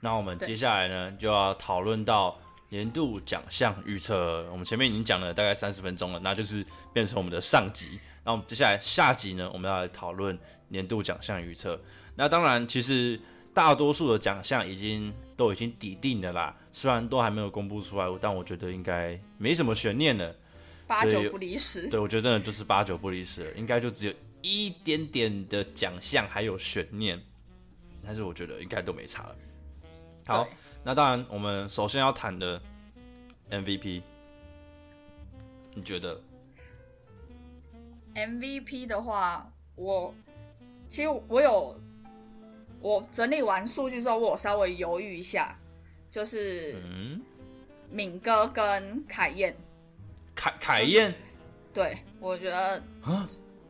那我们接下来呢就要讨论到年度奖项预测。我们前面已经讲了大概三十分钟了，那就是变成我们的上集。那我们接下来下集呢，我们要来讨论年度奖项预测。那当然，其实大多数的奖项已经都已经底定的啦，虽然都还没有公布出来，但我觉得应该没什么悬念了。八九不离十。对，我觉得真的就是八九不离十了，应该就只有一点点的奖项还有悬念，但是我觉得应该都没差了。好，那当然，我们首先要谈的 MVP，你觉得？MVP 的话，我其实我有我整理完数据之后，我有稍微犹豫一下，就是嗯，敏哥跟凯燕，凯凯燕对我觉得啊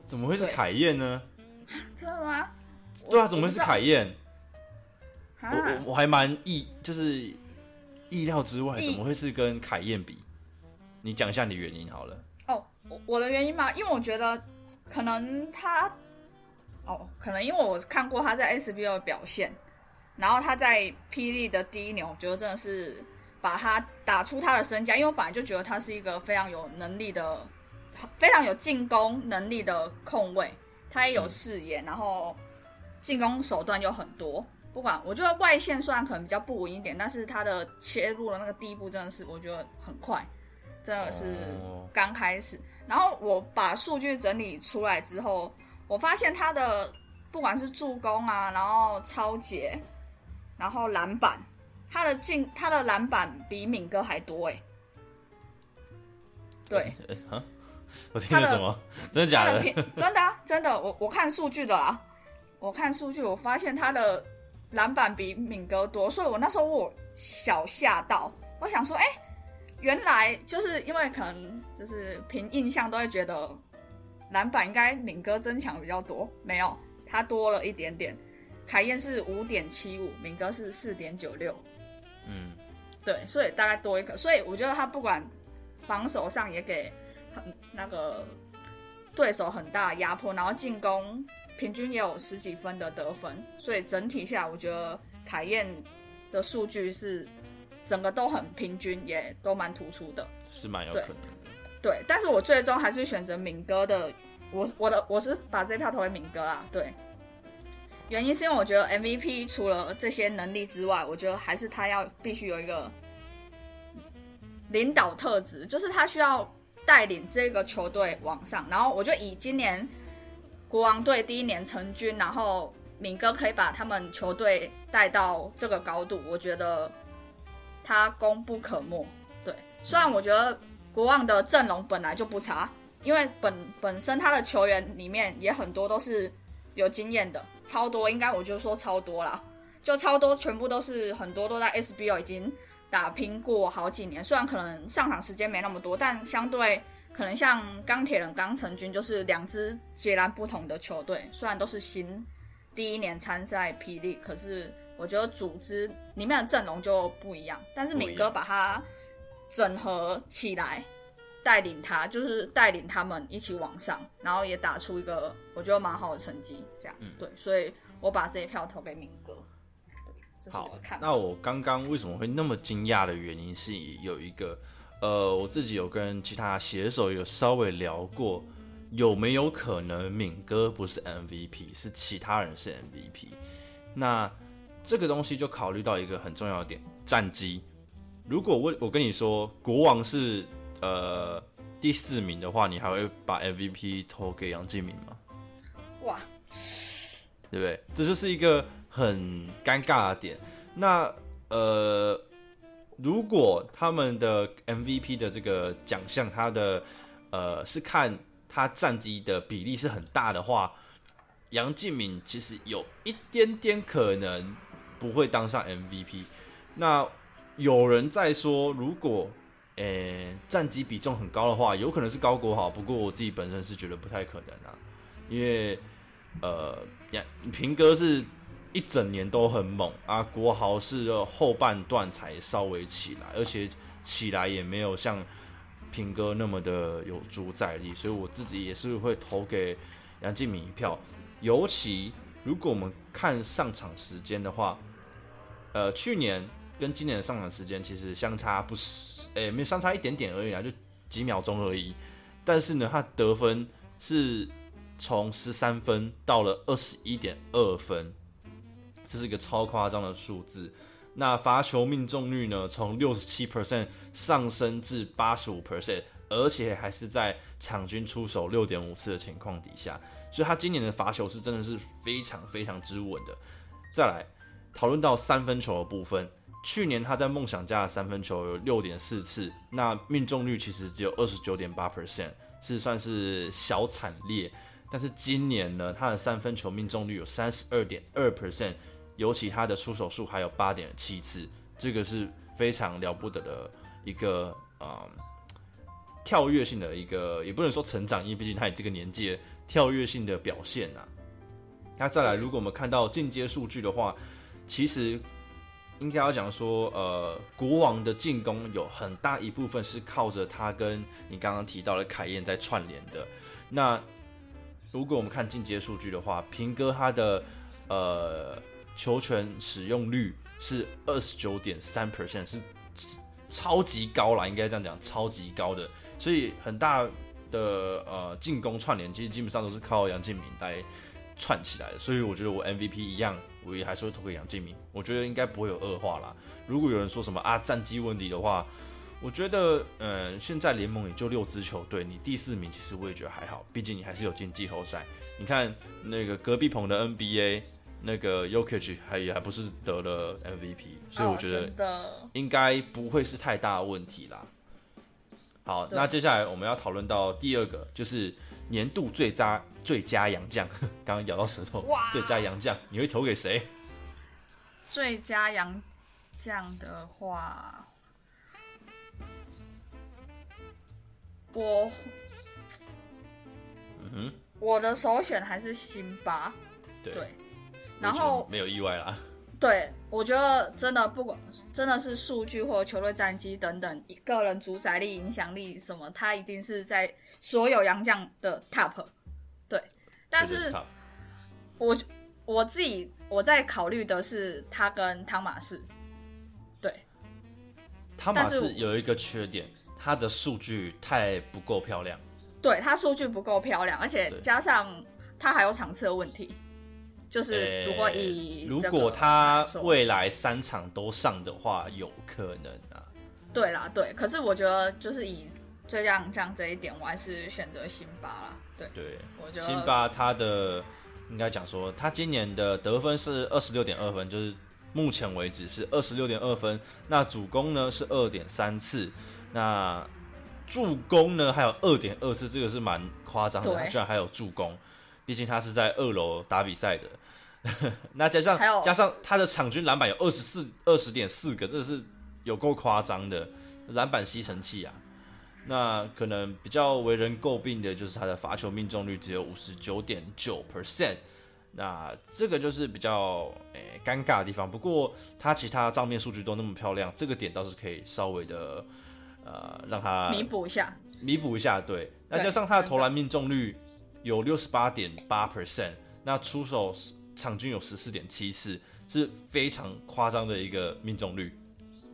怎么会是凯燕呢？真的吗？对啊，怎么会是凯燕？啊我我我还蛮意就是意料之外，怎么会是跟凯燕比？你讲一下你的原因好了。哦，我我的原因嘛，因为我觉得可能他，哦，可能因为我看过他在 SBO 的表现，然后他在霹雳的第一年，我觉得真的是把他打出他的身价，因为我本来就觉得他是一个非常有能力的、非常有进攻能力的控卫，他也有视野，然后进攻手段又很多。不管我觉得外线虽然可能比较不稳一点，但是他的切入的那个第一步真的是我觉得很快，真的是哦刚开始。然后我把数据整理出来之后，我发现他的不管是助攻啊，然后超截，然后篮板，他的进他的篮板比敏哥还多哎。对，我听的什么？真的假的？的 真的啊，真的，我我看数据的啦，我看数据，我发现他的篮板比敏哥多，所以我那时候我小吓到，我想说，哎、原来就是因为可能就是凭印象都会觉得篮板应该敏哥增强比较多，没有，他多了一点点。凯燕是五点七五，敏哥是四点九六，嗯，对，所以大概多一个，所以我觉得他不管防守上也给很那个对手很大压迫，然后进攻平均也有十几分的得分，所以整体下我觉得凯燕的数据是整个都很平均，也都蛮突出的。是蛮有对可能的。对，但是我最终还是选择敏哥的，我我的我是把这票投给敏哥啦。对，原因是因为我觉得 MVP 除了这些能力之外，我觉得还是他要必须有一个领导特质，就是他需要带领这个球队往上。然后我就以今年国王队第一年成军，然后敏哥可以把他们球队带到这个高度，我觉得他功不可没。对，虽然我觉得国王的阵容本来就不差，因为本本身他的球员里面也很多都是有经验的，超多，应该我就说超多啦，就超多，全部都是很多都在 SBO 已经打拼过好几年，虽然可能上场时间没那么多，但相对可能像钢铁人钢城军，就是两支截然不同的球队，虽然都是新第一年参赛霹雳，可是我觉得组织里面的阵容就不一样，但是敏哥把它整合起来。带领他，就是带领他们一起往上，然后也打出一个我觉得蛮好的成绩，这样，嗯对，所以我把这一票投给敏哥，好。那我刚刚为什么会那么惊讶的原因是有一个，呃，我自己有跟其他写手有稍微聊过，有没有可能敏哥不是 MVP，是其他人是 MVP？那这个东西就考虑到一个很重要的点，战绩。如果我我跟你说国王是呃第四名的话，你还会把 MVP 投给杨敬敏吗？哇，对不对？这就是一个很尴尬的点。那呃，如果他们的 MVP 的这个奖项，他的呃是看他战绩的比例是很大的话，杨敬敏其实有一点点可能不会当上 MVP。那有人在说，如果呃战绩比重很高的话，有可能是高国豪，不过我自己本身是觉得不太可能啊，因为呃，杨，平哥是一整年都很猛啊，国豪是后半段才稍微起来，而且起来也没有像平哥那么的有主宰力，所以我自己也是会投给杨敬敏一票。尤其如果我们看上场时间的话，呃，去年跟今年的上场时间其实相差不是，诶，没有相差一点点而已啊，就几秒钟而已。但是呢，他得分是从十三分到了二十一点二分，这是一个超夸张的数字。那罚球命中率呢，从六十七 percent 上升至八十五 percent，而且还是在场均出手六点五次的情况底下，所以他今年的罚球是真的是非常非常之稳的。再来讨论到三分球的部分，去年他在梦想家的三分球有六点四次，那命中率其实只有二十九点八 percent，是算是小惨烈。但是今年呢，他的三分球命中率有三十二点二 percent。尤其他的出手数还有八点七次，这个是非常了不得的一个啊跳跃性的一个，也不能说成长，因为毕竟他也这个年纪跳跃性的表现啊。那再来，如果我们看到进阶数据的话，其实应该要讲说，呃，国王的进攻有很大一部分是靠着他跟你刚刚提到的凯燕在串联的。那如果我们看进阶数据的话，平哥他的呃。球权使用率是二十九点三 percent，是超级高啦，应该这样讲，超级高的。所以很大的呃进攻串联，其实基本上都是靠杨敬敏来串起来的。所以我觉得我 MVP 一样，我也还是会投给杨敬敏。我觉得应该不会有恶化啦。如果有人说什么啊战绩问题的话，我觉得嗯现在联盟也就六支球队，你第四名其实我也觉得还好，毕竟你还是有进季后赛。你看那个隔壁棚的 NBA。那个 Yokich 还也还不是得了 MVP，所以我觉得应该不会是太大问题啦。好，那接下来我们要讨论到第二个，就是年度最佳最佳洋将。刚刚咬到舌头，最佳洋将，你会投给谁？最佳洋将的话，我，嗯哼，我的首选还是辛巴，对。然后没有意外啦。对，我觉得真的不管真的是数据或球队战绩等等，个人主宰力、影响力什么，他一定是在所有洋将的 top。对，但是我我自己我在考虑的是他跟汤马士。对，汤马士有一个缺点，他的数据太不够漂亮。对他数据不够漂亮，而且加上他还有场次的问题。就是如果以如果他未来三场都上的话，有可能啊。对啦，对。可是我觉得就是以最亮将这一点，我还是选择辛巴啦。对，对，辛巴他的应该讲说，他今年的得分是二十六点二分，就是目前为止是二十六点二分。那主攻呢是二点三次，那助攻呢还有二点二次，这个是蛮夸张的，居然还有助攻。毕竟他是在二楼打比赛的，那加上加上他的场均篮板有二十四二十点四个，这是有够夸张的篮板吸尘器啊！那可能比较为人诟病的就是他的罚球命中率只有五十九点九 percent，那这个就是比较诶尴尬的地方。不过他其他账面数据都那么漂亮，这个点倒是可以稍微的呃让他弥补一下，弥补一下。对，那加上他的投篮命中率。有六十八点八 percent，那出手场均有十四点七次，是非常夸张的一个命中率。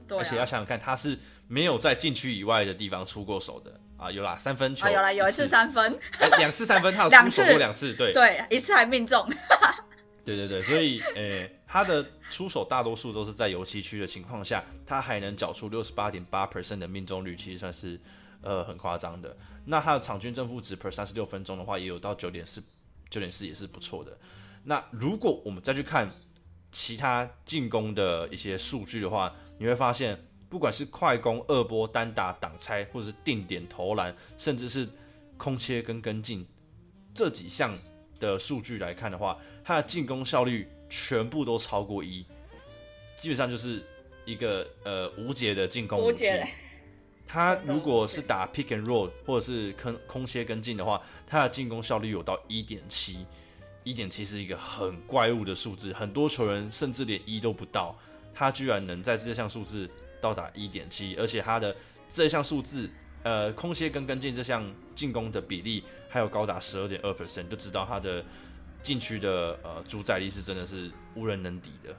对，而且要想想看，他是没有在禁区以外的地方出过手的啊，有啦，三分球，有啦，有一次三分，两次三分，他有 出手过两次，对，对，一次还命中。对对对，所以诶，他的出手大多数都是在油漆区的情况下，他还能缴出六十八点八 percent 的命中率，其实算是。呃，很夸张的。那他的场均正负值 per 三十六分钟的话，也有到九点四，九点四也是不错的。那如果我们再去看其他进攻的一些数据的话，你会发现，不管是快攻、二波、单打、挡拆，或者是定点投篮，甚至是空切跟跟进这几项的数据来看的话，他的进攻效率全部都超过一，基本上就是一个呃无解的进攻武器。他如果是打 pick and roll 或者是空空切跟进的话，他的进攻效率有到一点七，一点七是一个很怪物的数字，很多球员甚至连一都不到，他居然能在这项数字到达一点七，而且他的这项数字，呃，空切跟跟进这项进攻的比例还有高达十二点二 percent，就知道他的禁区的呃主宰力是真的是无人能敌的。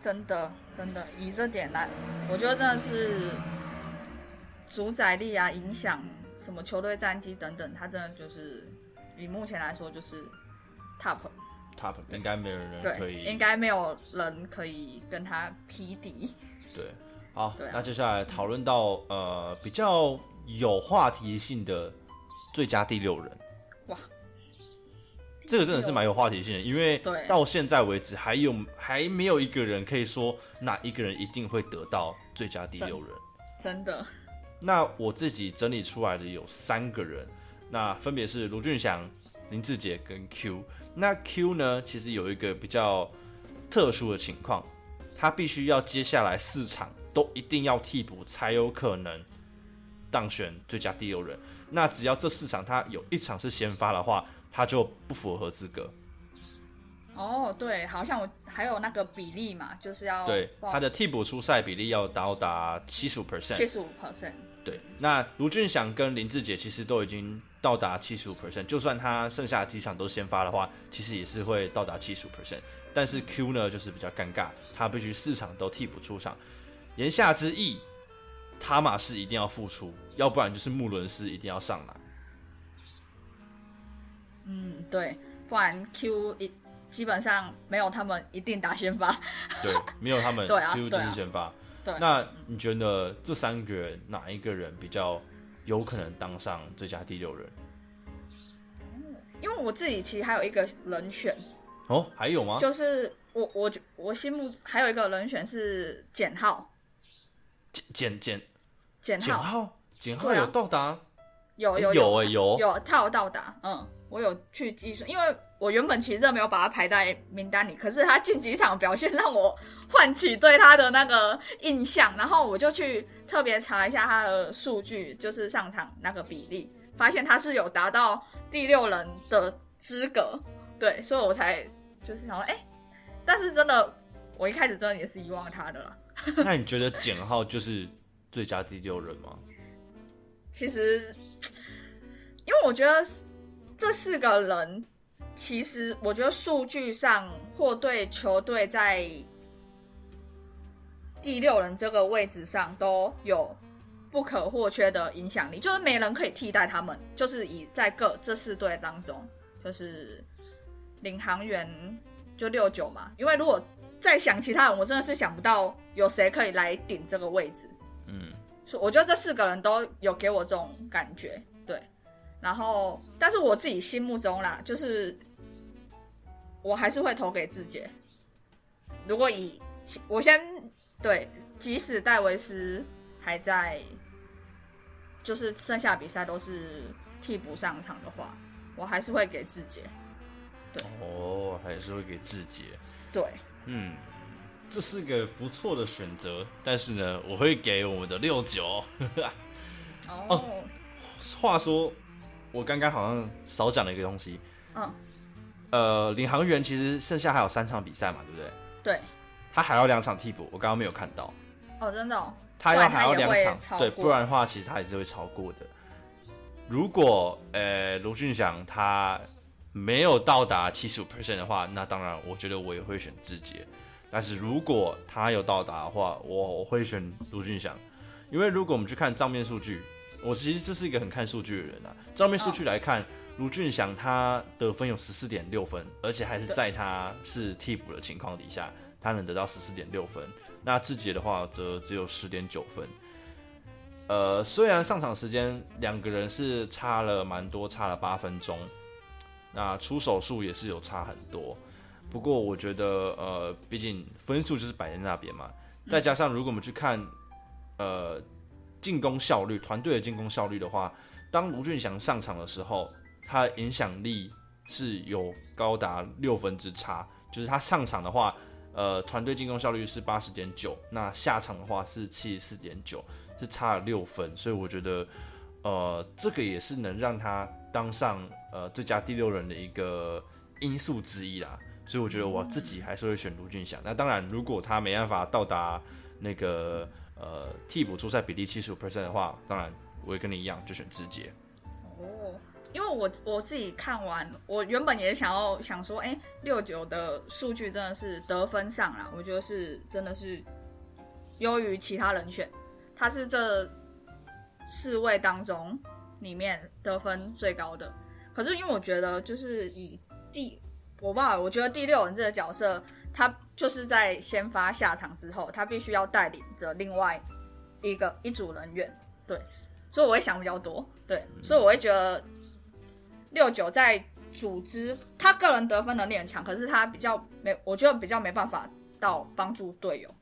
真的真的以这点来，我觉得真的是主宰力啊，影响什么球队战绩等等，他真的就是以目前来说就是 top top 应该没有人可，以应该没有人可以跟他匹敌。对，好，那接下来讨论到呃比较有话题性的最佳第六人，哇，这个真的是蛮有话题性的，因为对到现在为止还有还没有一个人可以说哪一个人一定会得到最佳第六人。真的，那我自己整理出来的有三个人，那分别是卢俊祥、林志杰跟 Q。那 Q 呢，其实有一个比较特殊的情况，他必须要接下来四场都一定要替补，才有可能当选最佳第六人。那只要这四场他有一场是先发的话，他就不符合资格。哦，对，好像我还有那个比例嘛，就是要对，他的替补出赛比例要到达七十五 percent。七十五 percent，对，那卢俊祥跟林志杰其实都已经到达七十五 percent，就算他剩下的几场都先发的话，其实也是会到达七十五 percent。但是 Q 呢，就是比较尴尬，他必须四场都替补出场。言下之意，塔马是一定要复出，要不然就是穆伦斯一定要上来。嗯，对，不然 Q 一基本上没有他们一定打先发。对，没有他们 对啊 Q 就是先发。对。那你觉得这三个人哪一个人比较有可能当上最佳第六人？因为我自己其实还有一个人选，哦，还有吗？就是我我觉我心目还有一个人选是简浩，简简简简浩。简浩，有到达。有有有。有他有到达，嗯，我有去计算，因为我原本其实没有把他排在名单里，可是他近几场表现让我唤起对他的那个印象，然后我就去特别查一下他的数据，就是上场那个比例，发现他是有达到第六人的资格，对，所以我才就是想说，哎、但是真的，我一开始真的也是遗忘他的了。那你觉得简浩就是最佳第六人吗？其实，因为我觉得这四个人，其实我觉得数据上或对球队在第六人这个位置上都有不可或缺的影响力，就是没人可以替代他们。就是以在各这四队当中，就是领航员就六九嘛，因为如果再想其他人，我真的是想不到有谁可以来顶这个位置。嗯，所以我觉得这四个人都有给我这种感觉，对。然后，但是我自己心目中啦，就是我还是会投给志杰。如果以我先对，即使戴维斯还在，就是剩下比赛都是替补上场的话，我还是会给志杰。哦，还是会给志杰。对，嗯，这是个不错的选择，但是呢，我会给我们的六九。哦，话说，我刚刚好像少讲了一个东西。嗯，呃，领航员其实剩下还有三场比赛嘛，对不对？对，他还要两场替补，我刚刚没有看到。哦，真的、哦，他要还要两场对，不然的话，其实他也是会超过的。如果呃卢俊祥他没有到达七十五 percent 的话，那当然我觉得我也会选志杰。但是如果他有到达的话，我我会选卢俊祥，因为如果我们去看账面数据，我其实这是一个很看数据的人啊。账面数据来看，卢俊祥他得分有十四点六分，而且还是在他是替补的情况底下，他能得到十四点六分。那志杰的话则只有十点九分。呃，虽然上场时间两个人是差了蛮多，差了八分钟，那出手数也是有差很多。不过我觉得，呃，毕竟分数就是摆在那边嘛，再加上如果我们去看，呃，进攻效率，团队的进攻效率的话，当卢俊祥上场的时候，他的影响力是有高达六分之差，就是他上场的话，呃，团队进攻效率是八十点九，那下场的话是七十四点九，是差了六分，所以我觉得，呃，这个也是能让他当上呃最佳第六人的一个因素之一啦。所以我觉得我自己还是会选卢俊祥。那当然，如果他没办法到达那个呃替补出赛比例七十五 percent 的话，当然我也跟你一样就选志杰。哦，因为我我自己看完，我原本也想要想说，哎，六九的数据真的是得分上了，我觉得是真的是优于其他人选，他是这四位当中里面得分最高的。可是因为我觉得，就是以第我不知道，我觉得第六人这个角色，他就是在先发下场之后，他必须要带领着另外一个一组人员，对，所以我会想比较多，对，所以我会觉得六九在组织，他个人得分能力很强，可是他比较没，我觉得比较没办法到帮助队友。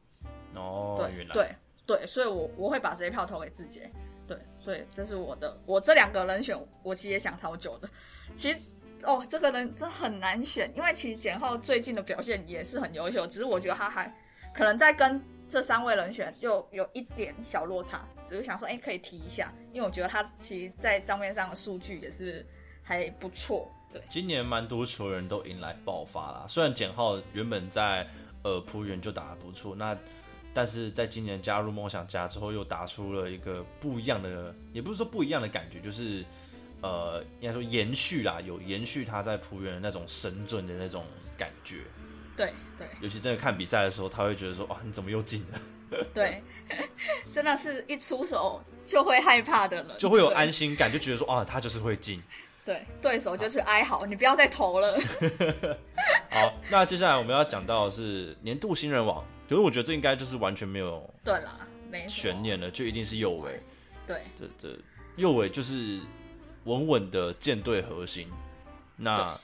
哦，对对对，所以我我会把这一票投给自己。对，所以这是我的，我这两个人选，我其实也想超久的。其实哦，这个人真很难选，因为其实简浩最近的表现也是很优秀，只是我觉得他还可能在跟这三位人选又有一点小落差，只是想说，哎，可以提一下，因为我觉得他其实，在账面上的数据也是还不错。对，今年蛮多球员都迎来爆发啦，虽然简浩原本在呃浦原就打得不错，那。但是在今年加入梦想家之后，又打出了一个不一样的，也不是说不一样的感觉，就是呃，应该说延续啦，有延续他在浦原的那种神准的那种感觉。对对，尤其真的看比赛的时候，他会觉得说，哇，你怎么又进了？对，真的是一出手就会害怕的人，就会有安心感，就觉得说，啊，他就是会进。对，对手就是哀嚎，你不要再投了。好，那接下来我们要讲到的是年度新人王。可是我觉得这应该就是完全没有对啦，没悬念了，就一定是右尾。对，这这右尾就是稳稳的舰队核心。那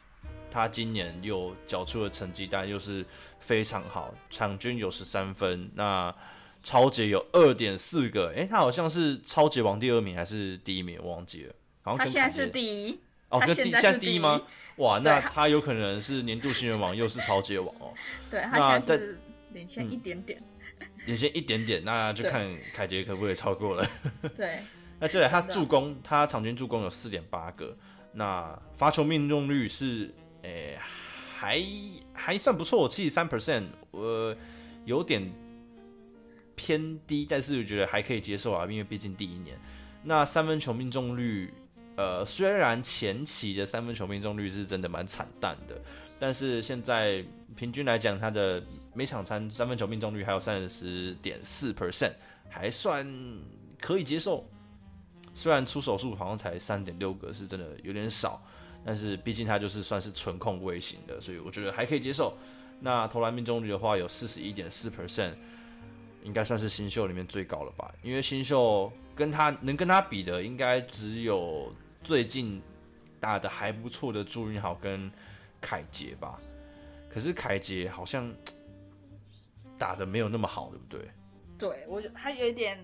他今年又缴出了成绩单，又是非常好，场均有十三分。那超杰有二点四个，哎，他好像是超杰王第二名还是第一名？我忘记了。好像他现在是第一。哦，他现在是第一吗？哇，那他有可能是年度新人王，又是超级王哦。对，他现在是。领先一点点，领先一点点，那就看凯杰可不可以超过了。对，那接下来他助攻，他场均助攻有四点八个，那罚球命中率是，诶，还还算不错，七十三 percent，我有点偏低，但是我觉得还可以接受啊，因为毕竟第一年。那三分球命中率，呃，虽然前期的三分球命中率是真的蛮惨淡的，但是现在平均来讲，他的每场三三分球命中率还有三十点四 percent，还算可以接受。虽然出手数好像才三点六个，是真的有点少，但是毕竟他就是算是纯控卫型的，所以我觉得还可以接受。那投篮命中率的话有四十一点四 percent，应该算是新秀里面最高了吧？因为新秀跟他能跟他比的，应该只有最近打的还不错的朱云豪跟凯杰吧。可是凯杰好像。打的没有那么好，对不对？对，我觉得他有一点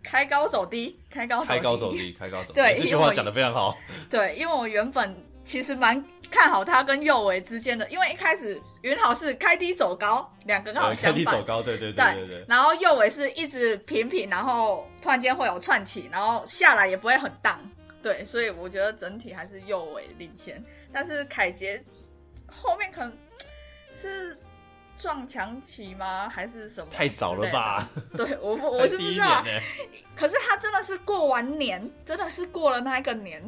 开高走低，开高开高走低，开高走低。对，这句话讲的非常好。对，因为我原本其实蛮看好他跟右尾之间的，因为一开始云好是开低走高，两个刚好相反。开低走高，对对对对对。然后右尾是一直平平，然后突然间会有串起，然后下来也不会很荡。对，所以我觉得整体还是右尾领先，但是凯杰后面可能是。撞墙期吗？还是什么？太早了吧？对，我我是不知道。可是他真的是过完年，真的是过了那一个年，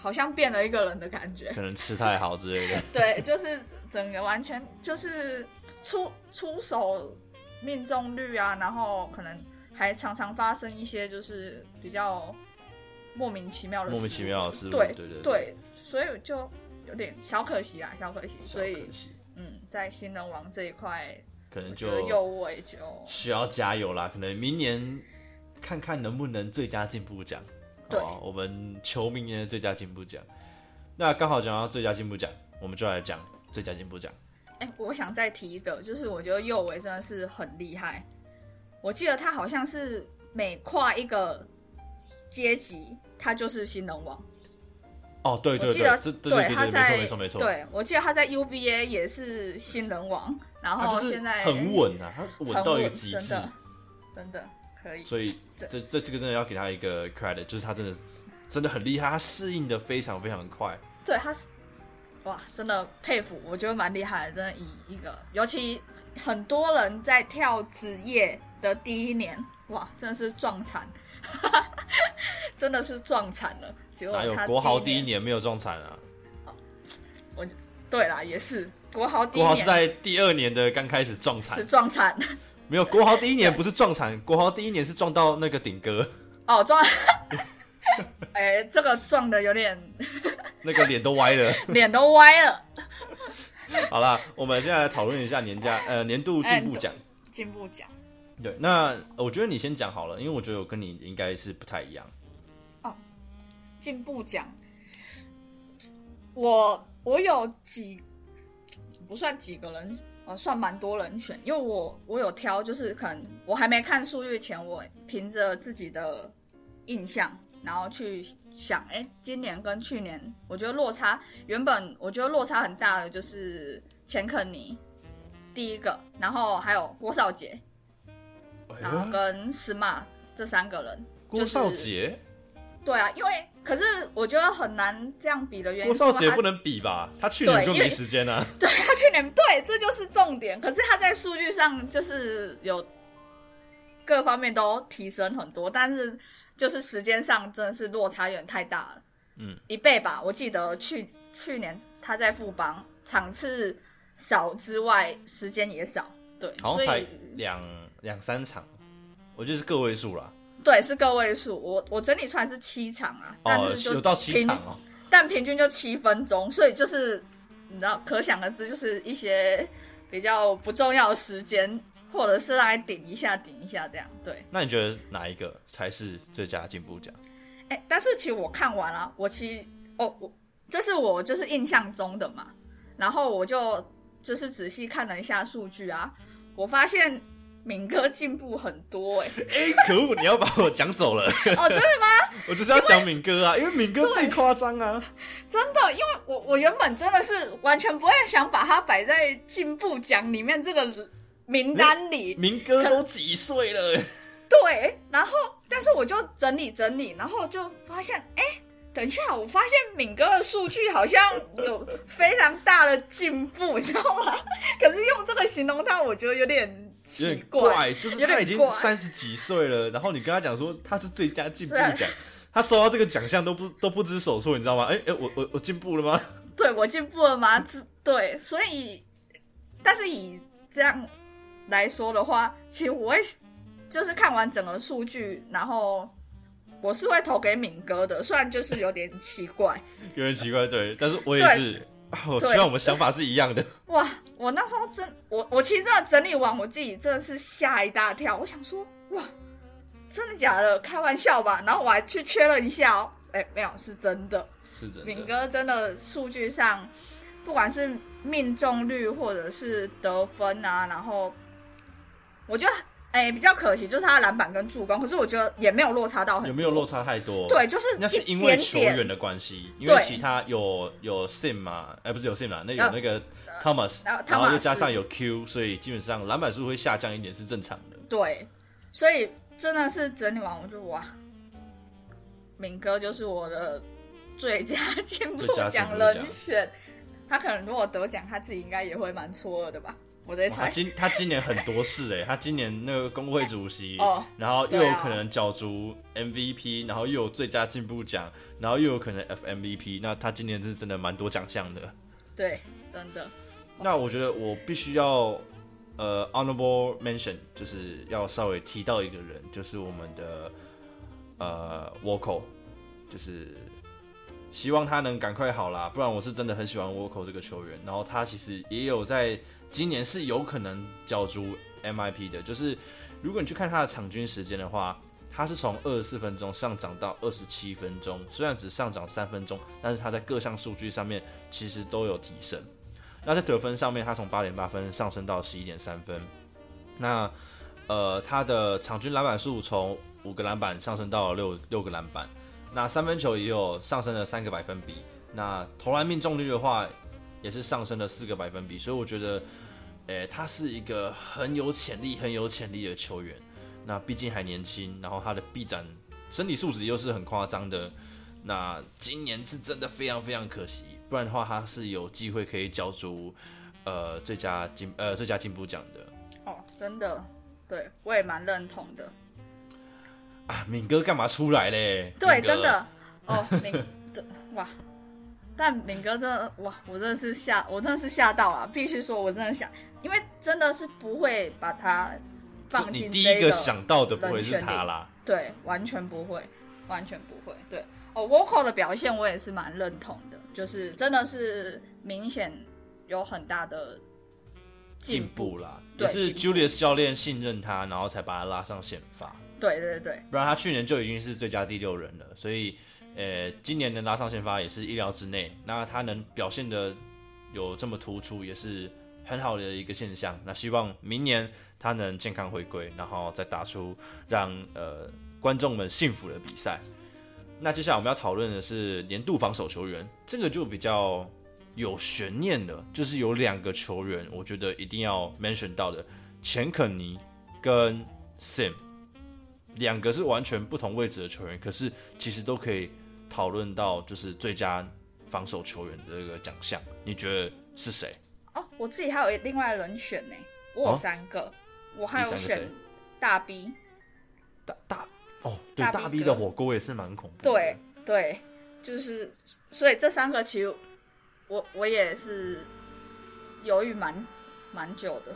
好像变了一个人的感觉。可能吃太好之类的。对，就是整个完全就是出出手命中率啊，然后可能还常常发生一些就是比较莫名其妙的莫名其妙的事。对对对对，所以就有点小可惜啊，小可惜。所以。嗯，在新人王这一块，可能就右位就需要加油啦。可能明年看看能不能最佳进步奖。对，我们求明年的最佳进步奖。那刚好讲到最佳进步奖，我们就来讲最佳进步奖。哎，我想再提一个，就是我觉得右维真的是很厉害。我记得他好像是每跨一个阶级，他就是新人王。哦，对对对，这对他在没错没错，对我记得他在 UBA 也是新人王，然后现在很稳啊，他稳到一个极致，真的可以。所以这这这个真的要给他一个 credit，就是他真的真的很厉害，他适应的非常非常快。对，他是哇，真的佩服，我觉得蛮厉害的，真的以一个，尤其很多人在跳职业的第一年，哇，真的是撞惨。真的是撞惨了。结果哪有他国豪第一年？年没有撞惨啊？我对啦，也是国豪第一国豪是年在第二年的刚开始撞惨是，撞惨没有国豪第一年不是撞惨，国豪第一年是撞到那个顶哥，哦，撞。哎、这个撞的有点 那个脸都歪了。脸都歪了。好啦，我们现在来讨论一下年假呃年度进步奖。进步奖对，那我觉得你先讲好了，因为我觉得我跟你应该是不太一样。进步奖，我我有几不算几个人，呃，算蛮多人选，因为我我有挑，就是可能我还没看数据前，我凭着自己的印象，然后去想，哎，今年跟去年，我觉得落差原本我觉得落差很大的就是钱肯尼第一个，然后还有郭少杰，然后哎跟司马这三个人。郭少杰，对啊，因为可是我觉得很难这样比的原因郭少杰不能比吧？他去年就没时间啊。对他去年对，这就是重点。可是他在数据上就是有各方面都提升很多，但是就是时间上真的是落差有点太大了，嗯，一倍吧。我记得去去年他在富邦场次少之外，时间也少，对，所好像才以两两三场，我觉得是个位数啦。对是个位数。我我整理出来是七场啊，但哦是，就有到七平场哦。但平均就七分钟，所以就是你知道，可想而知，就是一些比较不重要的时间，或者是来顶一下、顶一下这样。对，那你觉得哪一个才是最佳进步奖？哎，但是其实我看完了，我其实哦，我这是我就是印象中的嘛，然后我就就是仔细看了一下数据啊，我发现敏哥进步很多哎、哎、可恶！你要把我讲走了，哦，真的吗？我就是要讲敏哥啊，因为敏哥最夸张啊。真的，因为我我原本真的是完全不会想把它摆在进步奖里面这个名单里，明哥都几岁了？对，然后但是我就整理整理，然后就发现，哎，等一下，我发现敏哥的数据好像有非常大的进步，你知道吗？可是用这个形容他，我觉得有点有奇点怪。就是他已经三十几岁了，然后你跟他讲说他是最佳进步奖，他收到这个奖项都不都不知所措，你知道吗？哎、哎、我我我进步了吗？对我进步了吗？这对，所以，但是以这样来说的话，其实我会就是看完整个数据，然后我是会投给敏哥的，虽然就是有点奇怪。有点奇怪，对，但是我也是，啊我希望我们想法是一样的。哇，我那时候真，我我其实真的整理完，我自己真的是吓一大跳。我想说，哇，真的假的？开玩笑吧？然后我还去确认一下哦，哎，没有，是真的。是真的，敏哥真的数据上，不管是命中率或者是得分啊，然后我觉得哎、比较可惜就是他的篮板跟助攻，可是我觉得也没有落差到很有没有落差太多？对，就是那是因为球员的关系，因为其他有有 Sim 嘛，哎、不是有 Sim 嘛，那有呃那个 Thomas，、然后然后又加上有 Q，所以基本上篮板数会下降一点是正常的。对，所以真的是整理完我就哇，敏哥就是我的最佳进步奖人选。他可能如果得奖，他自己应该也会蛮错愕的吧？我在哇他。今他今年很多事哎、他今年那个工会主席，哦然后又有可能角逐 MVP，然后又有最佳进步奖，然后又有可能 FMVP，那他今年是真的蛮多奖项的。对，真的。那我觉得我必须要呃 honorable mention，就是要稍微提到一个人，就是我们的呃 w o k o 就是希望他能赶快好啦，不然我是真的很喜欢 w o k o 这个球员。然后他其实也有在今年是有可能角逐 MIP 的，就是如果你去看他的场均时间的话。他是从二十四分钟上涨到二十七分钟，虽然只上涨三分钟，但是他在各项数据上面其实都有提升。那在得分上面，他从八点八分上升到十一点三分。那呃，他的场均篮板数从五个篮板上升到了六六个篮板。那三分球也有上升了三个百分比。那投篮命中率的话，也是上升了四个百分比。所以我觉得，诶、他是一个很有潜力、很有潜力的球员。那毕竟还年轻，然后他的臂展身体素质又是很夸张的。那今年是真的非常非常可惜，不然的话他是有机会可以角逐呃最佳进呃最佳进步奖的。哦，真的，对我也蛮认同的。啊，敏哥干嘛出来嘞？对，真的哦，敏 这哇，但敏哥真的哇，我真的是吓，我真的是吓到了，必须说，我真的想，因为真的是不会把他放你进第一个想到的不会是他啦。对，完全不会，完全不会。对哦 v o c a l 的表现我也是蛮认同的，就是真的是明显有很大的进步。步啦，也是 Julius 教练信任他，然后才把他拉上先发，对对对不然他去年就已经是最佳第六人了。所以，呃，今年能拉上先发也是意料之内。那他能表现的有这么突出，也是很好的一个现象。那希望明年他能健康回归，然后再打出让呃观众们幸福的比赛。那接下来我们要讨论的是年度防守球员，这个就比较有悬念的，就是有两个球员，我觉得一定要 mention 到的，钱肯尼跟 Sim，两个是完全不同位置的球员，可是其实都可以讨论到就是最佳防守球员的这个奖项，你觉得是谁？哦，我自己还有另外人选呢，我有哦三个，我还有选大 B。大大哦，对，大 B 的火锅也是蛮恐怖的。对对，就是所以这三个其实我我也是犹豫蛮蛮久的。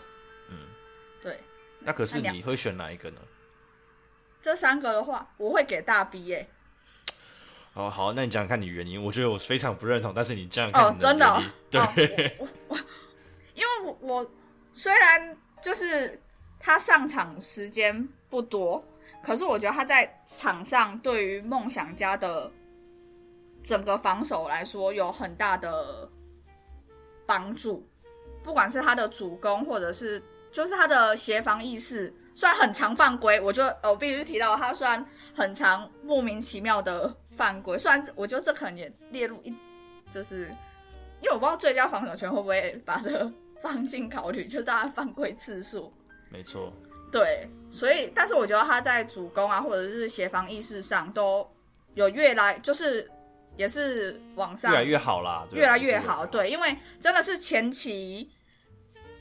嗯，对，那可是你会选哪一个呢？这三个的话，我会给大 B 耶、哦，好，那你讲讲看你原因。我觉得我非常不认同，但是你这样看哦真的对，我我我，因为我我虽然就是他上场时间不多，可是我觉得他在场上对于梦想家的整个防守来说有很大的帮助，不管是他的主攻，或者是就是他的协防意识。虽然很常犯规，我就呃我必须提到他虽然很常莫名其妙的犯规，虽然我觉得这可能也列入一就是因为我不知道最佳防守权会不会把这个放进考虑，就是大家犯规次数。没错，对，所以但是我觉得他在主攻啊，或者是协防意识上都有越来，就是也是往上越来越好啦，越来越好。对，因为真的是前期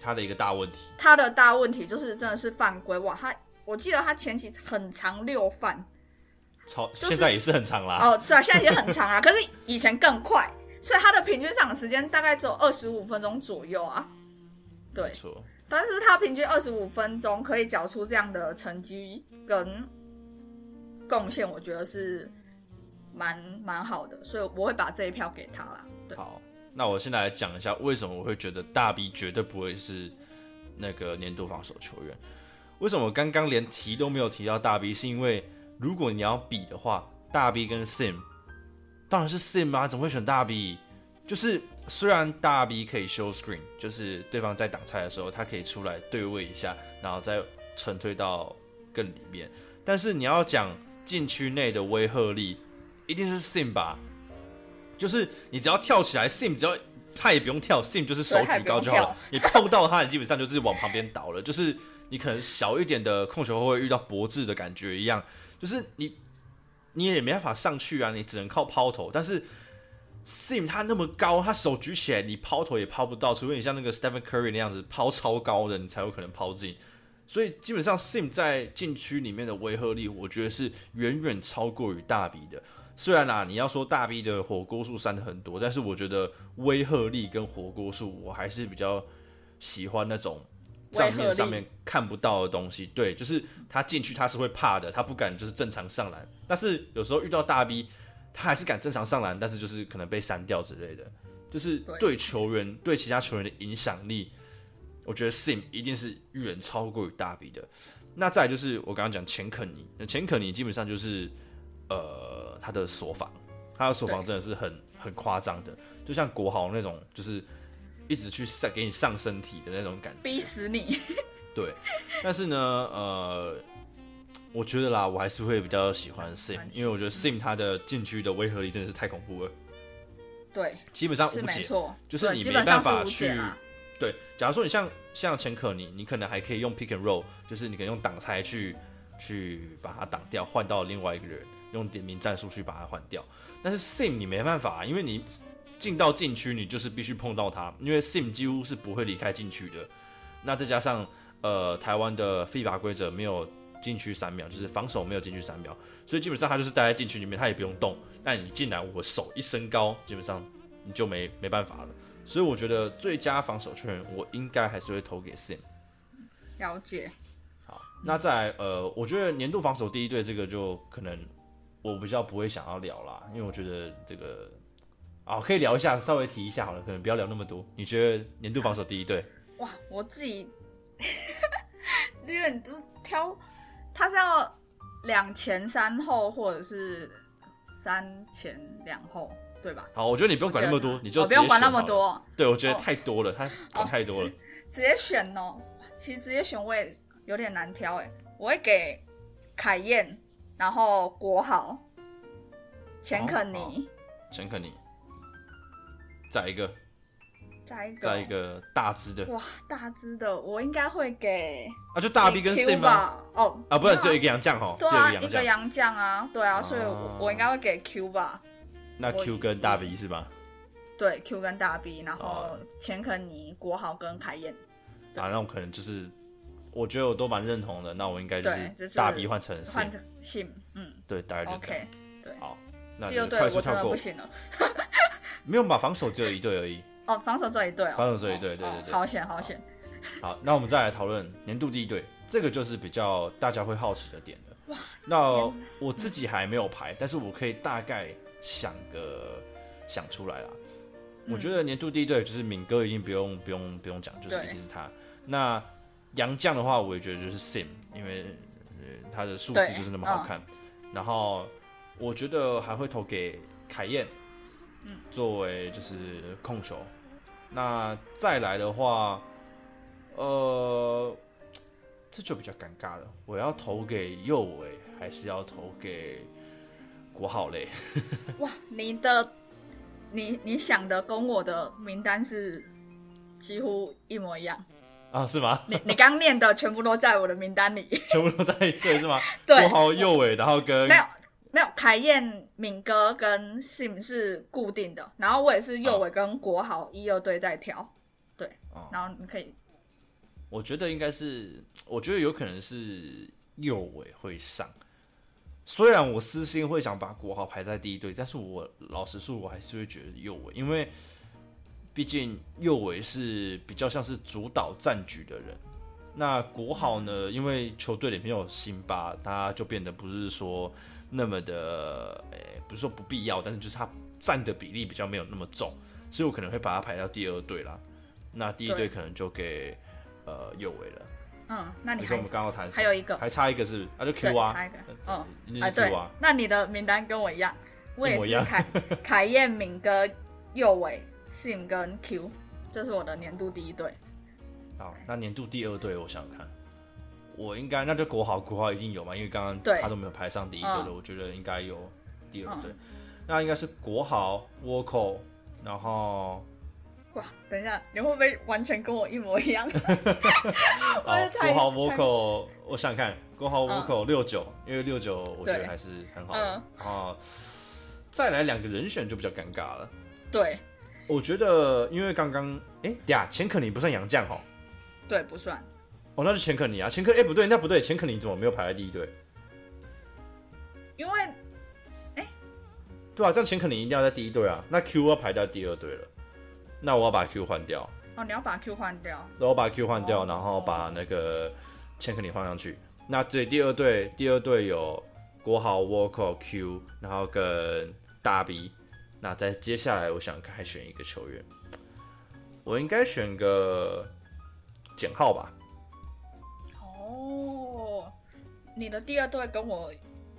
他的一个大问题。他的大问题就是真的是犯规哇，他我记得他前期很长六犯超、就是现在也是很长啦。哦，对啊，现在也很长啊，可是以前更快，所以他的平均上场时间大概只有二十五分钟左右啊。对没，错，但是他平均二十五分钟可以缴出这样的成绩跟贡献，我觉得是蛮蛮好的，所以我会把这一票给他啦。对，好，那我现在来讲一下为什么我会觉得大 B 绝对不会是那个年度防守球员。为什么我刚刚连提都没有提到大 B？是因为如果你要比的话，大 B 跟 Sim，当然是 Sim 啊，怎么会选大 B？就是虽然大 B 可以 show screen，就是对方在挡拆的时候，他可以出来对位一下，然后再沉退到更里面。但是你要讲禁区内的威慑力，一定是 Sim 吧？就是你只要跳起来，Sim 只要他也不用跳，Sim 就是手举高就好了。你碰到他，你基本上就是往旁边倒了。就是你可能小一点的控球后卫遇到脖子的感觉一样，就是你你也没办法上去啊，你只能靠抛投。但是 Sim 他那么高，他手举起来，你抛投也抛不到，除非你像那个 Stephen Curry 那样子抛超高的，你才有可能抛进。所以基本上 Sim 在禁区里面的威慑力，我觉得是远远超过于大 B 的。虽然啦、你要说大 B 的火锅数删的很多，但是我觉得威慑力跟火锅数，我还是比较喜欢那种账面上面看不到的东西。对，就是他进去他是会怕的，他不敢就是正常上篮。但是有时候遇到大 B，他还是敢正常上篮，但是就是可能被删掉之类的。就是对对球员对其他球员的影响力，我觉得 Sim 一定是远超过于大比的。那再来就是我刚刚讲钱肯尼，那钱肯尼基本上就是呃他的锁防，他的锁防真的是很很夸张的，就像国豪那种，就是一直去上给你上身体的那种感觉。逼死你。对，但是呢，呃，我觉得啦，我还是会比较喜欢 Sim，因为我觉得 Sim 他的禁区的威慑力真的是太恐怖了，对，基本上是无解。就是你没办法去。对，假如说你像像钱可尼，你可能还可以用 pick and roll，就是你可以用挡拆去去把它挡掉，换到另外一个人，用点名战术去把它换掉。但是 sim 你没办法，因为你进到禁区，你就是必须碰到他，因为 sim 几乎是不会离开禁区的。那再加上呃台湾的 FIBA 规则没有禁区三秒，就是防守没有禁区三秒，所以基本上他就是待在禁区里面，他也不用动。但你进来，我手一升高，基本上你就没没办法了。所以我觉得最佳防守球员，我应该还是会投给 Sim。了解。好，那再来，呃，我觉得年度防守第一队这个就可能我比较不会想要聊啦，因为我觉得这个啊可以聊一下，稍微提一下好了，可能不要聊那么多。你觉得年度防守第一队？哇，我自己 因为你都挑，他是要两前三后，或者是三前两后，对吧？好，我觉得你不用管那么多，你就我不用管那。么多，对，我觉得哦太多了，他管太多了。直接选哦。其实直接选我也有点难挑哎，我会给凯燕，然后国豪、钱肯尼，钱肯尼，再一个，再一个再一个大只的，哇大只的，我应该会给啊，就大 B 跟 Sim？吧？哦啊，不然，只有一个洋将哦，对啊，一个洋将。啊，对啊，所以我应该会给 Q 吧。那 Q 跟大 B 是吧？对，Q 跟大 B，然后哦钱肯尼、国豪跟凯燕。对啊，那我可能就是，我觉得我都蛮认同的。那我应该就是是大 B 换成换成 Sim，嗯对，大概就。，OK。对，好，那第就快速跳过不。行了。没有吧？防守只有一队而已。哦，防守这一队哦，防守这一队哦对对对哦好险好险。好，那我们再来讨论年度第一队，这个就是比较大家会好奇的点了。哇，那我自己还没有排，但是我可以大概想个想出来啦。我觉得年度第一队就是敏哥，已经不用不用不用讲，就是一定是他。那杨绛的话，我也觉得就是 Sim，因为呃他的数字就是那么好看。然后我觉得还会投给凯燕，嗯，作为就是控球。那再来的话，呃，这就比较尴尬了。我要投给右伟，还是要投给国豪嘞？哇，你的你你想的跟我的名单是几乎一模一样。啊，是吗？你你刚念的全部都在我的名单里。全部都在对是吗？对国豪右伟，然后跟没有没有，凯燕、敏哥跟 Sim 是固定的，然后我也是右尾跟国豪一二队在挑，对，哦然后你可以我觉得应该是，我觉得有可能是右尾会上。虽然我私心会想把国豪排在第一队，但是我老实说，我还是会觉得右尾，因为毕竟右尾是比较像是主导战局的人。那国豪呢，因为球队里面有辛巴，他就变得不是说那么的，诶、不是说不必要，但是就是他占的比例比较没有那么重，所以我可能会把它排到第二队啦。那第一队可能就给呃右尾了。嗯，那你说还我们刚刚谈还有一个还差一个是不是？啊，就 Q 啊，差一个，嗯，啊对啊，，那你的名单跟我一样，我也是凯 凯燕、敏哥、右尾、Sim 跟 Q，这是我的年度第一队。好，那年度第二队，我想想看，我应该那就国豪，国豪一定有嘛，因为刚刚对他都没有排上第一队的，嗯我觉得应该有第二队。嗯那应该是国豪、倭寇，然后哇，等一下，你会不会完全跟我一模一样？国豪、太倭寇，我想想看，国豪、倭寇六九，因为六九我觉得还是很好的嗯。然后再来两个人选就比较尴尬了。对我觉得，因为刚刚哎，等一下钱可你不算杨将哦。对，不算。哦，那是钱可尼啊，钱可哎、不对，那不对，钱可尼怎么没有排在第一队？因为哎对啊，这样钱可尼一定要在第一队啊，那 Q 要排在第二队了，那我要把 Q 换掉，哦，你要把 Q 换掉，然后把 Q 换掉，哦然后把那个钱可尼换上去。那这第二队，第二队有国豪、Walker、Q，然后跟大 B。那在接下来，我想还选一个球员，我应该选个简浩吧。哦，你的第二队跟我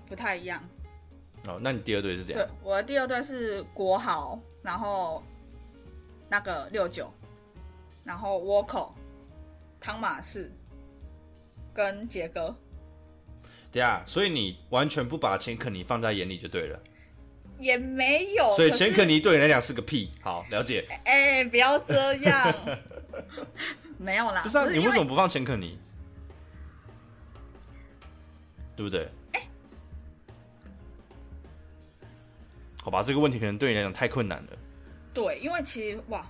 不太一样。哦，那你第二队是怎对样？，我的第二队是国豪，然后那个六九，然后倭寇、汤马士跟杰哥。对啊，所以你完全不把钱可尼放在眼里就对了。也没有，所以钱可尼对你来讲是个屁。好，了解。哎、不要这样，没有啦，不是啊，是你为什么不放钱可尼？对不对？好吧，这个问题可能对你来讲太困难了。对，因为其实哇，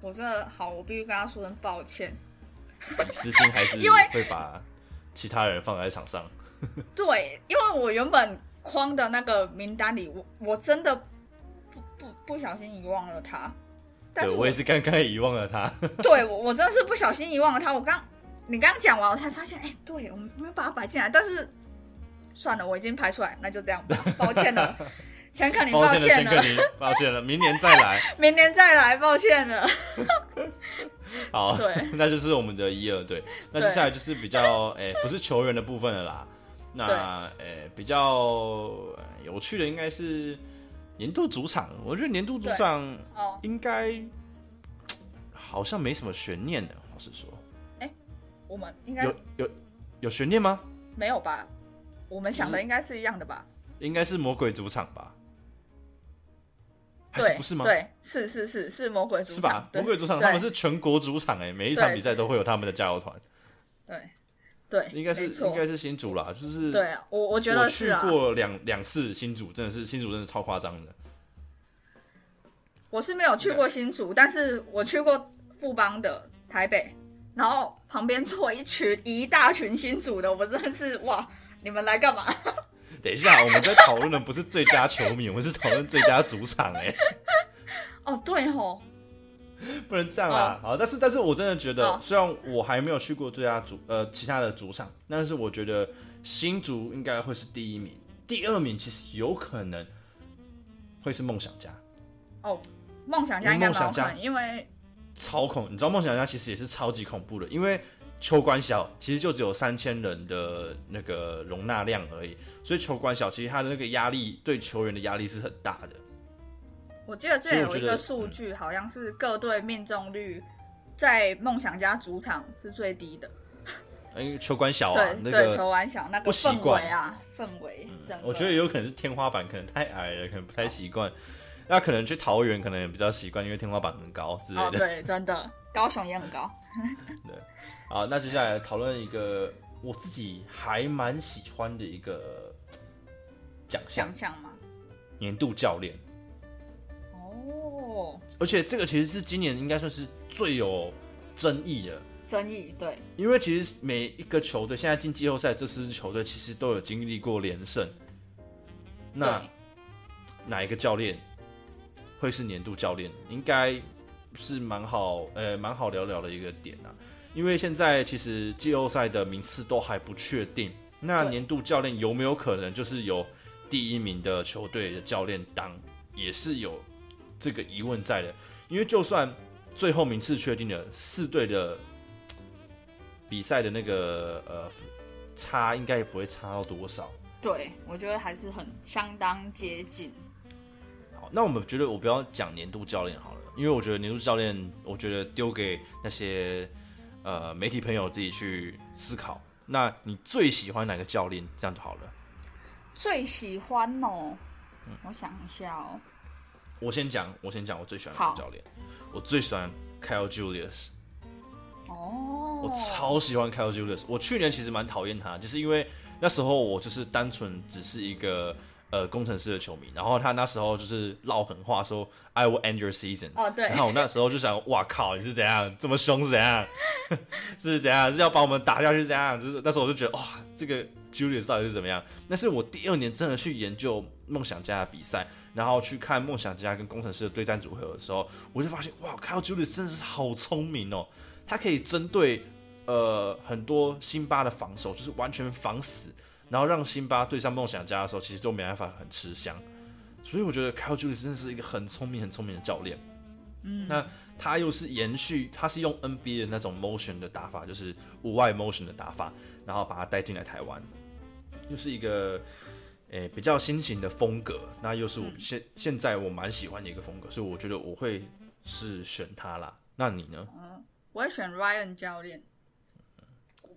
我真的好，我必须跟他说声抱歉。你私心还是 因为会把其他人放在场上。对，因为我原本框的那个名单里，我我真的不不不小心遗忘了他。但是对我也是刚刚遗忘了他。对我我真的是不小心遗忘了他。我刚你刚讲完，我才发现，哎、对我没有把它摆进来。但是算了，我已经排出来，那就这样吧。抱歉了，先看你抱歉了，抱歉了，明年再来。明年再来，抱歉了。好，对那就是我们的一二队。那接下来就是比较诶、不是球员的部分了啦。那诶、比较呃有趣的应该是年度主场。我觉得年度主场哦，应该好像没什么悬念的，老实说。哎我们应该有有有悬念吗？没有吧？我们想的应该是一样的吧？应该是魔鬼主场吧？还是对，不是吗？对，是是是是魔鬼主是吧场，？魔鬼主场他们是全国主场哎、每一场比赛都会有他们的加油团，对对，应该是应该是新主啦，就是对啊，我我觉得是啊我去，过两两次新主，真的是新主真的超夸张的。我是没有去过新竹，但是我去过富邦的台北，然后旁边坐一群一大群新竹的，我真的是哇，你们来干嘛？等一下，我们在讨论的不是最佳球迷，我们是讨论最佳主场哎、哦，对吼，不能这样啊。好，但是但是我真的觉得，哦虽然我还没有去过最佳主呃其他的主场，但是我觉得新竹应该会是第一名，第二名其实有可能会是梦想家。哦，梦想家应该蛮有可梦想家，因为超恐，你知道梦想家其实也是超级恐怖的，因为球馆小，其实就只有三千人的那个容纳量而已，所以球馆小，其实它的那个压力对球员的压力是很大的。我记得之前有一个数据，好像是各队命中率在梦想家主场是最低的。因为球馆小啊 对，球馆小那个氛围啊，氛围。我觉得有可能是天花板可能太矮了，可能不太习惯。那可能去桃园可能也比较习惯，因为天花板很高之类哦，的。对，真的，高雄也很高。好，那接下来讨论一个我自己还蛮喜欢的一个奖项奖，项吗。年度教练。哦，而且这个其实是今年应该算是最有争议的，争议对，因为其实每一个球队现在进季后赛，这四支球队其实都有经历过连胜。那哪一个教练会是年度教练？应该是蛮好，呃，蛮好聊聊的一个点啊。因为现在其实季后赛的名次都还不确定，那年度教练有没有可能就是由第一名的球队的教练当，也是有这个疑问在的。因为就算最后名次确定了，四队的比赛的那个呃差应该也不会差到多少。对，我觉得还是很相当接近。好，那我们觉得我不要讲年度教练好了，因为我觉得年度教练，我觉得丢给那些呃媒体朋友自己去思考。那你最喜欢哪个教练？这样就好了。最喜欢哦，我想一下哦，我先讲，我先讲我最喜欢哪好个教练。我最喜欢 Kyle Julius，哦，我超喜欢 Kyle Julius。我去年其实蛮讨厌他，就是因为那时候我就是单纯只是一个呃工程师的球迷，然后他那时候就是唠狠话说 I will end your season。哦，对然，后我那时候就想，哇靠，你是怎样这么凶是怎样？是怎样？是要把我们打下去是怎样？就是那时候我就觉得，哇，这个 Julius 到底是怎么样？那是我第二年真的去研究梦想家的比赛，然后去看梦想家跟工程师的对战组合的时候，我就发现，哇，靠，Julius 真的是好聪明哦，他可以针对呃很多辛巴的防守，就是完全防死，然后让辛巴对上梦想家的时候，其实都没办法很吃香。所以我觉得 Kyle Julius 真的是一个很聪明、很聪明的教练。嗯，那他又是延续，他是用 NBA 的那种 motion 的打法，就是无外 motion 的打法，然后把他带进来台湾，又是一个诶、比较新型的风格。那又是我现、现在我蛮喜欢的一个风格，所以我觉得我会是选他啦。那你呢？我会选 Ryan 教练。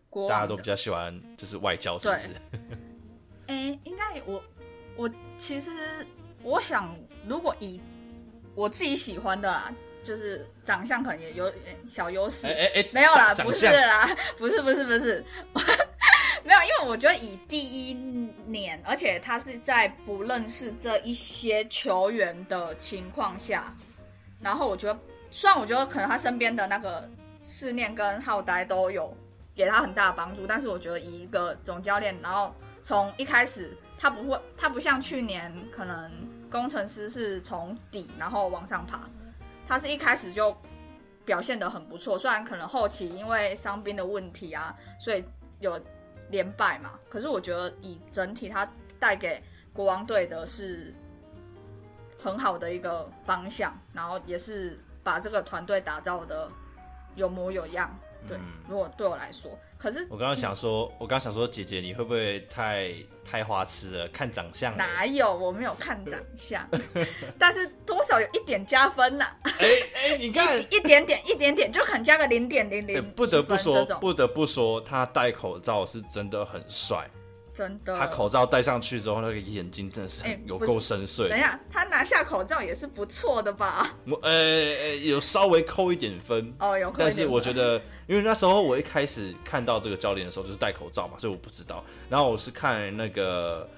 国大家都比较喜欢就是外交，是不是？诶，应该我我其实我想，如果以我自己喜欢的啦，就是长相可能也有点小优势。哎哎哎，没有啦，不是啦，不是不是不是，没有，因为我觉得以第一年，而且他是在不认识这一些球员的情况下，然后我觉得，虽然我觉得可能他身边的那个思念跟浩呆都有给他很大帮助，但是我觉得以一个总教练，然后从一开始他不会，他不像去年可能工程师是从底然后往上爬，他是一开始就表现的很不错，虽然可能后期因为伤兵的问题啊，所以有连败嘛，可是我觉得以整体他带给国王队的是很好的一个方向，然后也是把这个团队打造的有模有样。对，嗯如果对我来说，可是我刚刚想说，我刚刚想说，姐姐你会不会太太花痴了？看长相，哪有我没有看长相，但是多少有一点加分呐、哎哎，你看，一点点一点点就可能加个零点零对零，不得不说不得不说，他戴口罩是真的很帅。真的。他口罩戴上去之后，那个眼睛真的是有够深邃。等一下，他拿下口罩也是不错的吧？我呃呃有稍微扣一点分，哦，有扣一点但是我觉得，因为那时候我一开始看到这个教练的时候就是戴口罩嘛，所以我不知道。然后我是看那个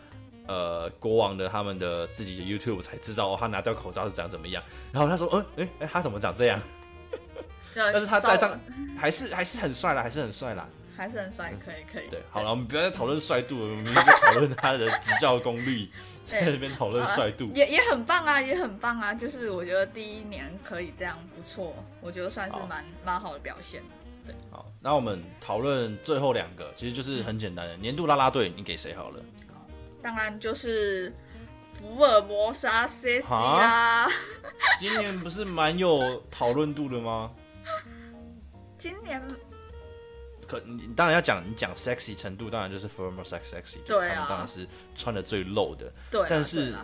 呃国王的他们的自己的 YouTube 才知道、哦、他拿掉口罩是长怎么样。然后他说，嗯，哎、哎、他怎么长这样？但但是他戴上还是还是很帅啦，还是很帅啦。还是很帅，可以可以。对，好了，我们不要再讨论帅度了，我们就讨论他的执教功力，在这边讨论帅度。也也很棒啊，也很棒啊。就是我觉得第一年可以这样不错，我觉得算是好蛮蛮好的表现。对好，那我们讨论最后两个，其实就是很简单的年度拉拉队，你给谁好了？当然就是福尔摩沙 C C 啦，今年不是蛮有讨论度的吗？今年可你当然要讲，你讲 sexy 程度，当然就是 formal Sex Sexy，对啊他们当然是穿的最露的。对啦，但是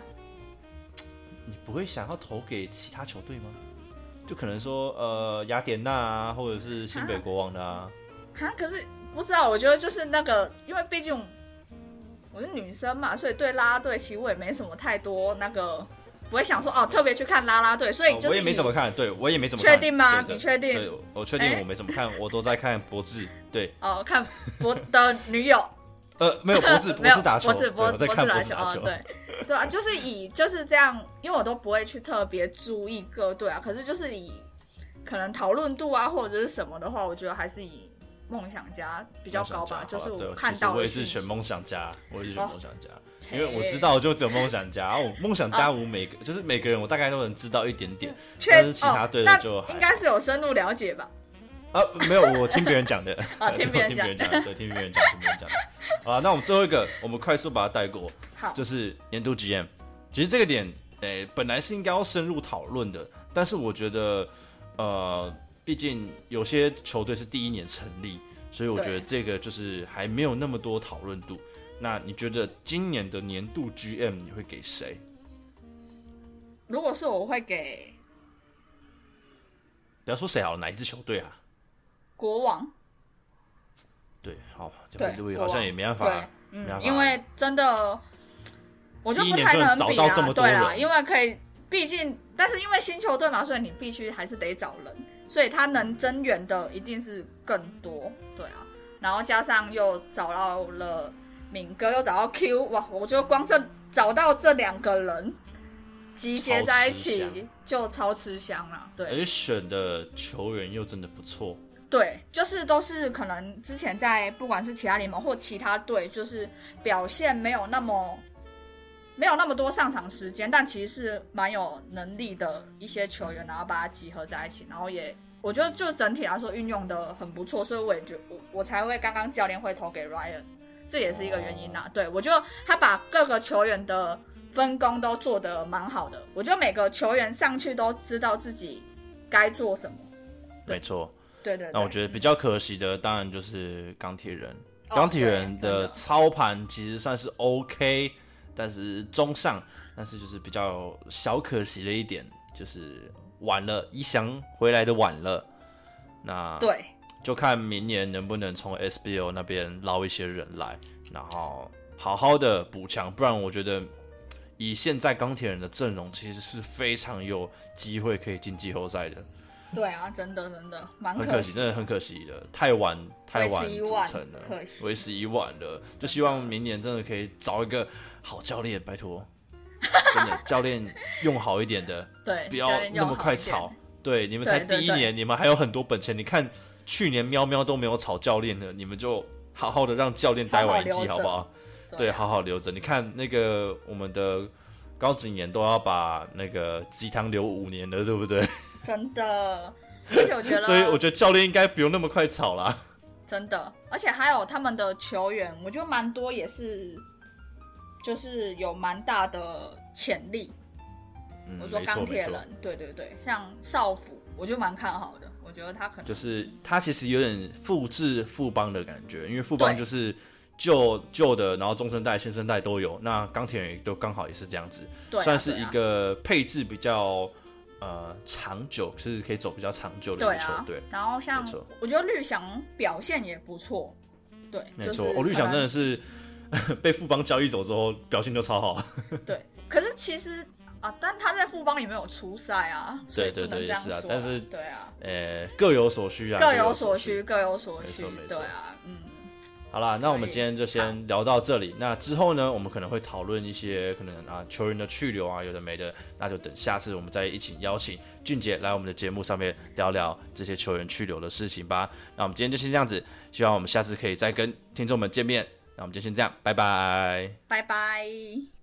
你不会想要投给其他球队吗？就可能说呃雅典娜啊，或者是新北国王的啊。哈，可是不知道，我觉得就是那个，因为毕竟我是女生嘛，所以对啦啦队其实我也没什么太多那个，不会想说哦特别去看啦啦队，所以就是、哦我也没怎么看，对我也没怎么看。确定吗你确定对，我确定哎我没怎么看，我都在看博智。对，哦看博的女友。呃，没有博智，没 有博智打球，不是对我在博博智打球。打哦，对对啊，就是以就是这样，因为我都不会去特别注意各队啊，可是就是以可能讨论度啊或者是什么的话，我觉得还是以梦想家比较高吧，就是我看其实我也是选梦想家，我也是选哦梦想家，切因为我知道就只有梦想家，我梦想家我每个就是每个人我大概都能知道一点点，确但是其他哦队的就还应该是有深入了解吧？啊没有，我听别人讲的，啊 听别人讲我听别人讲的，对，听别人讲，听别人讲的。好了，那我们最后一个，我们快速把它带过，好，就是年度 GM。其实这个点，诶、本来是应该要深入讨论的，但是我觉得，呃，毕竟有些球队是第一年成立，所以我觉得这个就是还没有那么多讨论度。那你觉得今年的年度 GM 你会给谁？如果是我会给不要说谁好了，哪一支球队啊？国王，对，好，对这位好像也没办法，，嗯，法。因为真的，我就不太能比啦，到这么多对啦，人。因为可以，毕竟，但是因为新球队嘛，所以你必须还是得找人，所以他能增援的一定是更多，对啊，然后加上又找到了敏哥，又找到 Q，哇，我觉得光这找到这两个人集结在一起香，就超吃香了，对而。且选的球员又真的不错。对，就是都是可能之前在不管是其他联盟或其他队，就是表现没有那么没有那么多上场时间，但其实是蛮有能力的一些球员，然后把它集合在一起，然后也我觉得就整体来说运用的很不错，所以我也觉我我才会刚刚教练会投给 Ryan，这也是一个原因呐、对我觉得他把各个球员的分工都做得蛮好的，我觉得每个球员上去都知道自己该做什么。没错，对对对，那我觉得比较可惜的，当然就是钢铁人。哦钢铁人的操盘其实算是 OK，但是中上，但是就是比较小可惜的一点，就是晚了，一翔回来的晚了。那对。就看明年能不能从 SBO 那边捞一些人来，然后好好的补强，不然我觉得以现在钢铁人的阵容，其实是非常有机会可以进季后赛的。对啊，真的真的蛮很可惜，真的很可惜的，太晚太晚了，可惜为时已晚了。就希望明年真的可以找一个好教练，拜托，真的教练用好一点的，对，不要那么快炒。。对，你们才第一年，你们还有很多本钱。你看去年喵喵都没有炒教练的，你们就好好的让教练待完一季，好不好？对，啊好好留着。你看那个我们的高景言都要把那个鸡汤留五年了，对不对？真的，而且我觉得，所以我觉得教练应该不用那么快炒啦。真的，而且还有他们的球员，我觉得蛮多也是，就是有蛮大的潜力。嗯，我说钢铁人，对对对，像少辅，我就蛮看好的。我觉得他可能就是他其实有点复制富邦的感觉，因为富邦就是旧旧的，然后中生代、新生代都有。那钢铁人也都刚好也是这样子，算是一个配置比较呃长久，是可以走比较长久的一个球队。，然后像我觉得绿翔表现也不错，对，就是没错，哦，绿翔真的是 被富邦交易走之后，表现就超好。对，可是其实啊，但他在富邦也没有出赛啊，所以对对对是啊说但是对啊，呃，各有所需啊，各有有所需，。各有所需对啊，嗯，好啦，那我们今天就先聊到这里。那之后呢，我们可能会讨论一些可能啊球员的去留啊，有的没的，那就等下次我们再一起邀请俊杰来我们的节目上面聊聊这些球员去留的事情吧。那我们今天就先这样子，希望我们下次可以再跟听众们见面。那我们就先这样，拜拜。拜拜。